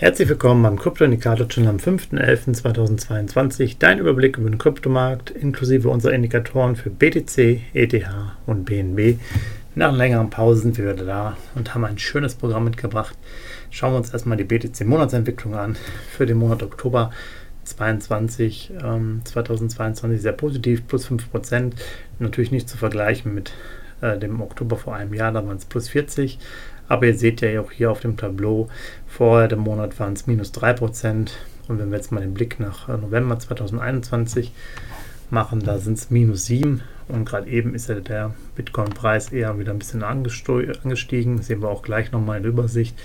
Herzlich willkommen beim Krypto-Indikator-Channel am 5.11.2022. Dein Überblick über den Kryptomarkt inklusive unserer Indikatoren für BTC, ETH und BNB. Nach längeren Pause sind wir wieder da und haben ein schönes Programm mitgebracht. Schauen wir uns erstmal die BTC-Monatsentwicklung an für den Monat Oktober 22, ähm, 2022 sehr positiv, plus 5%. Natürlich nicht zu vergleichen mit äh, dem Oktober vor einem Jahr, da waren es plus 40. Aber ihr seht ja auch hier auf dem Tableau, vorher dem Monat waren es minus 3%. Und wenn wir jetzt mal den Blick nach äh, November 2021 machen, da sind es minus 7. Und gerade eben ist ja der Bitcoin-Preis eher wieder ein bisschen angestiegen. Das sehen wir auch gleich nochmal in der Übersicht.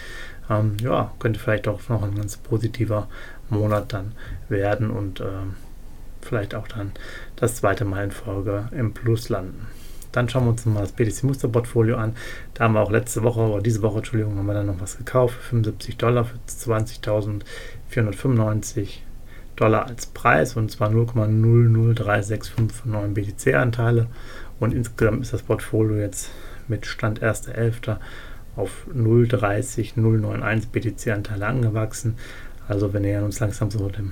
Ähm, ja, könnte vielleicht auch noch ein ganz positiver Monat dann werden und äh, vielleicht auch dann das zweite Mal in Folge im Plus landen. Dann schauen wir uns mal das BTC Muster Portfolio an. Da haben wir auch letzte Woche oder diese Woche, Entschuldigung, haben wir dann noch was gekauft für 75 Dollar für 20.495 Dollar als Preis und zwar 0,00365 BTC-Anteile. Und insgesamt ist das Portfolio jetzt mit Stand 1.11. auf 0,30091 BTC-Anteile angewachsen. Also wir nähern uns langsam so dem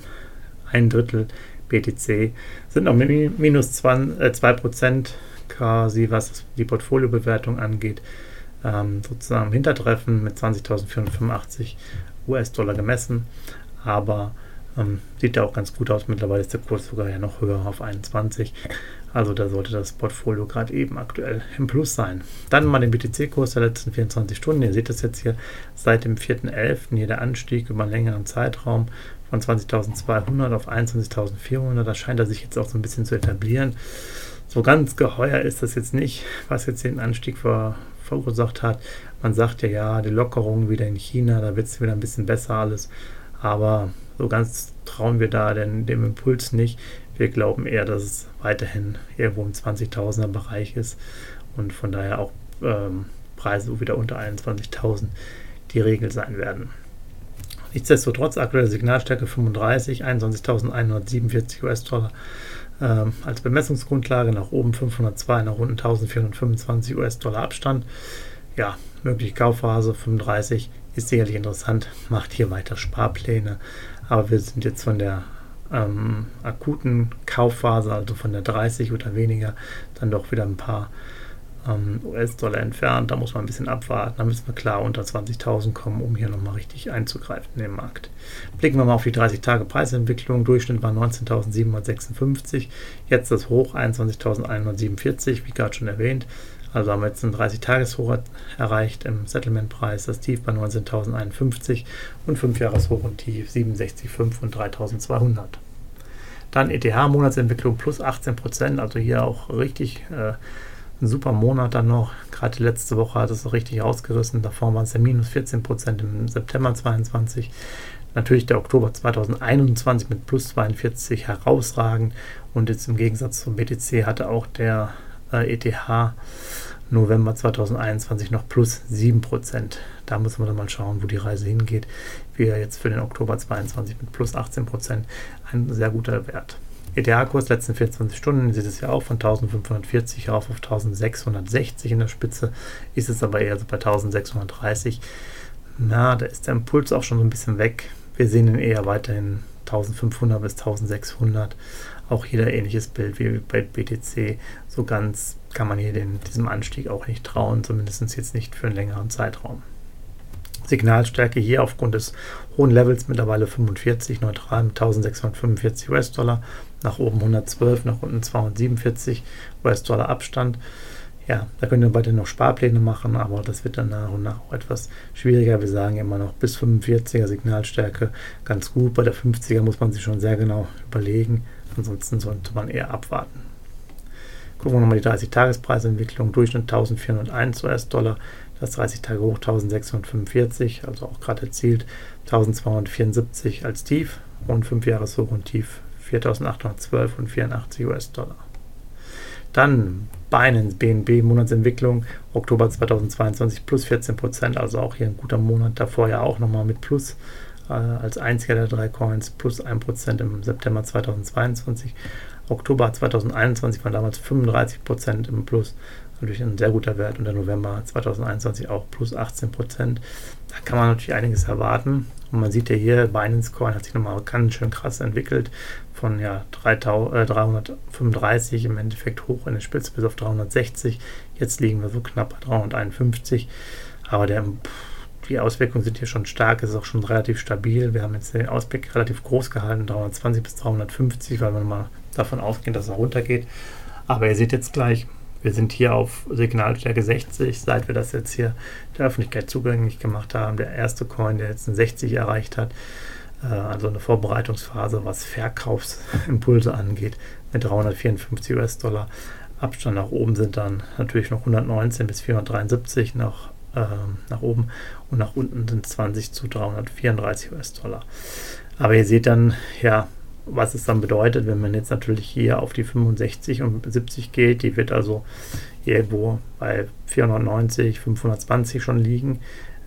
ein Drittel BTC. Sind noch minus 2%. Äh, 2% quasi, was die Portfoliobewertung angeht, ähm, sozusagen im Hintertreffen mit 20.485 US-Dollar gemessen. Aber ähm, sieht ja auch ganz gut aus. Mittlerweile ist der Kurs sogar ja noch höher auf 21. Also da sollte das Portfolio gerade eben aktuell im Plus sein. Dann mal den BTC-Kurs der letzten 24 Stunden. Ihr seht das jetzt hier seit dem 4.11. hier der Anstieg über einen längeren Zeitraum von 20.200 auf 21.400. Da scheint er sich jetzt auch so ein bisschen zu etablieren so ganz geheuer ist das jetzt nicht, was jetzt den Anstieg ver, verursacht hat. Man sagt ja, ja, die Lockerung wieder in China, da wird es wieder ein bisschen besser alles. Aber so ganz trauen wir da denn dem Impuls nicht. Wir glauben eher, dass es weiterhin irgendwo im 20.000er Bereich ist und von daher auch ähm, Preise wieder unter 21.000 die Regel sein werden. Nichtsdestotrotz aktuelle Signalstärke 35, 21.147 US-Dollar ähm, als Bemessungsgrundlage nach oben 502, nach unten 1425 US-Dollar Abstand. Ja, mögliche Kaufphase 35 ist sicherlich interessant, macht hier weiter Sparpläne, aber wir sind jetzt von der ähm, akuten Kaufphase, also von der 30 oder weniger, dann doch wieder ein paar ähm, US-Dollar entfernt. Da muss man ein bisschen abwarten. Da müssen wir klar unter 20.000 kommen, um hier nochmal richtig einzugreifen in den Markt. Blicken wir mal auf die 30-Tage-Preisentwicklung. Durchschnitt war 19.756. Jetzt das Hoch 21.147, wie gerade schon erwähnt. Also haben wir jetzt einen 30-Tages-Hoch erreicht im Settlement-Preis, das Tief bei 19.051 und 5-Jahres-Hoch und Tief 67,5 und 3.200. Dann ETH-Monatsentwicklung plus 18%, also hier auch richtig äh, ein super Monat dann noch. Gerade die letzte Woche hat es richtig ausgerissen. Davor waren es ja minus 14 Prozent im September 22. Natürlich der Oktober 2021 mit plus 42 herausragend. Und jetzt im Gegensatz zum BTC hatte auch der äh, ETH November 2021 noch plus 7 Prozent. Da müssen wir dann mal schauen, wo die Reise hingeht. Wie jetzt für den Oktober 22 mit plus 18 Prozent ein sehr guter Wert. ETH-Kurs letzten 24 Stunden sieht es ja auch von 1540 auf auf 1660 in der Spitze, ist es aber eher so bei 1630. Na, da ist der Impuls auch schon so ein bisschen weg. Wir sehen ihn eher weiterhin 1500 bis 1600. Auch hier ein ähnliches Bild wie bei BTC. So ganz kann man hier den, diesem Anstieg auch nicht trauen, zumindest jetzt nicht für einen längeren Zeitraum. Signalstärke hier aufgrund des hohen Levels mittlerweile 45, neutral mit 1645 US-Dollar, nach oben 112, nach unten 247 US-Dollar Abstand. Ja, da können wir weiter noch Sparpläne machen, aber das wird dann nach und nach auch etwas schwieriger. Wir sagen immer noch bis 45er Signalstärke ganz gut. Bei der 50er muss man sich schon sehr genau überlegen. Ansonsten sollte man eher abwarten. Gucken wir nochmal die 30-Tagespreisentwicklung. Durchschnitt 1401 US-Dollar, das 30 Tage hoch 1645, also auch gerade erzielt. 1274 als Tief. Und 5 Jahreshoch und Tief 4812 und 84 US-Dollar. Dann Binance, BNB, Monatsentwicklung, Oktober 2022 plus 14%, also auch hier ein guter Monat, davor ja auch nochmal mit plus äh, als einziger der drei Coins, plus 1% im September 2022. Oktober 2021 waren damals 35% im Plus, natürlich ein sehr guter Wert und der November 2021 auch plus 18%. Da kann man natürlich einiges erwarten. Und man sieht ja hier, Binance Coin hat sich nochmal ganz schön krass entwickelt. Von ja, 335 im Endeffekt hoch in der Spitze bis auf 360. Jetzt liegen wir so knapp bei 351. Aber der, die Auswirkungen sind hier schon stark. Es ist auch schon relativ stabil. Wir haben jetzt den Ausblick relativ groß gehalten, 320 bis 350, weil wir mal davon ausgehen, dass er runtergeht. Aber ihr seht jetzt gleich, wir sind hier auf Signalstärke 60, seit wir das jetzt hier der Öffentlichkeit zugänglich gemacht haben. Der erste Coin, der jetzt eine 60 erreicht hat, äh, also eine Vorbereitungsphase, was Verkaufsimpulse angeht, mit 354 US-Dollar. Abstand nach oben sind dann natürlich noch 119 bis 473 nach, äh, nach oben und nach unten sind 20 zu 334 US-Dollar. Aber ihr seht dann, ja, was es dann bedeutet, wenn man jetzt natürlich hier auf die 65 und 70 geht, die wird also irgendwo bei 490, 520 schon liegen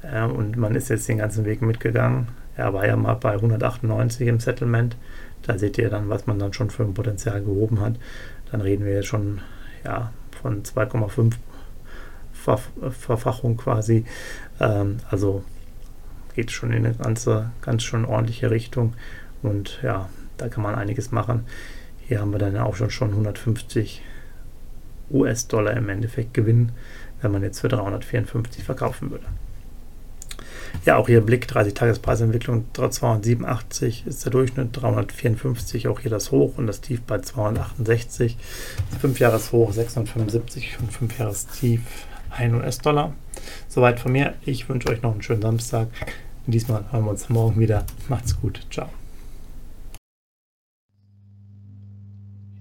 äh, und man ist jetzt den ganzen Weg mitgegangen. Er war ja mal bei 198 im Settlement. Da seht ihr dann, was man dann schon für ein Potenzial gehoben hat. Dann reden wir schon ja, von 2,5 Ver Verfachung quasi. Ähm, also geht schon in eine ganze, ganz schon ordentliche Richtung. Und ja, da kann man einiges machen. Hier haben wir dann auch schon, schon 150 US-Dollar im Endeffekt Gewinn, wenn man jetzt für 354 verkaufen würde. Ja, auch hier Blick 30-Tages-Preisentwicklung 287 ist der Durchschnitt, 354 auch hier das Hoch und das Tief bei 268, 5 Jahres Hoch 675 und 5 Jahres Tief 1 US-Dollar. Soweit von mir. Ich wünsche euch noch einen schönen Samstag. Diesmal hören wir uns morgen wieder. Macht's gut. Ciao.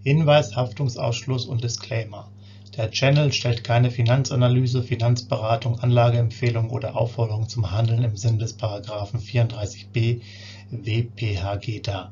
Hinweis, Haftungsausschluss und Disclaimer: Der Channel stellt keine Finanzanalyse, Finanzberatung, Anlageempfehlung oder Aufforderung zum Handeln im Sinne des § 34b WPHG dar.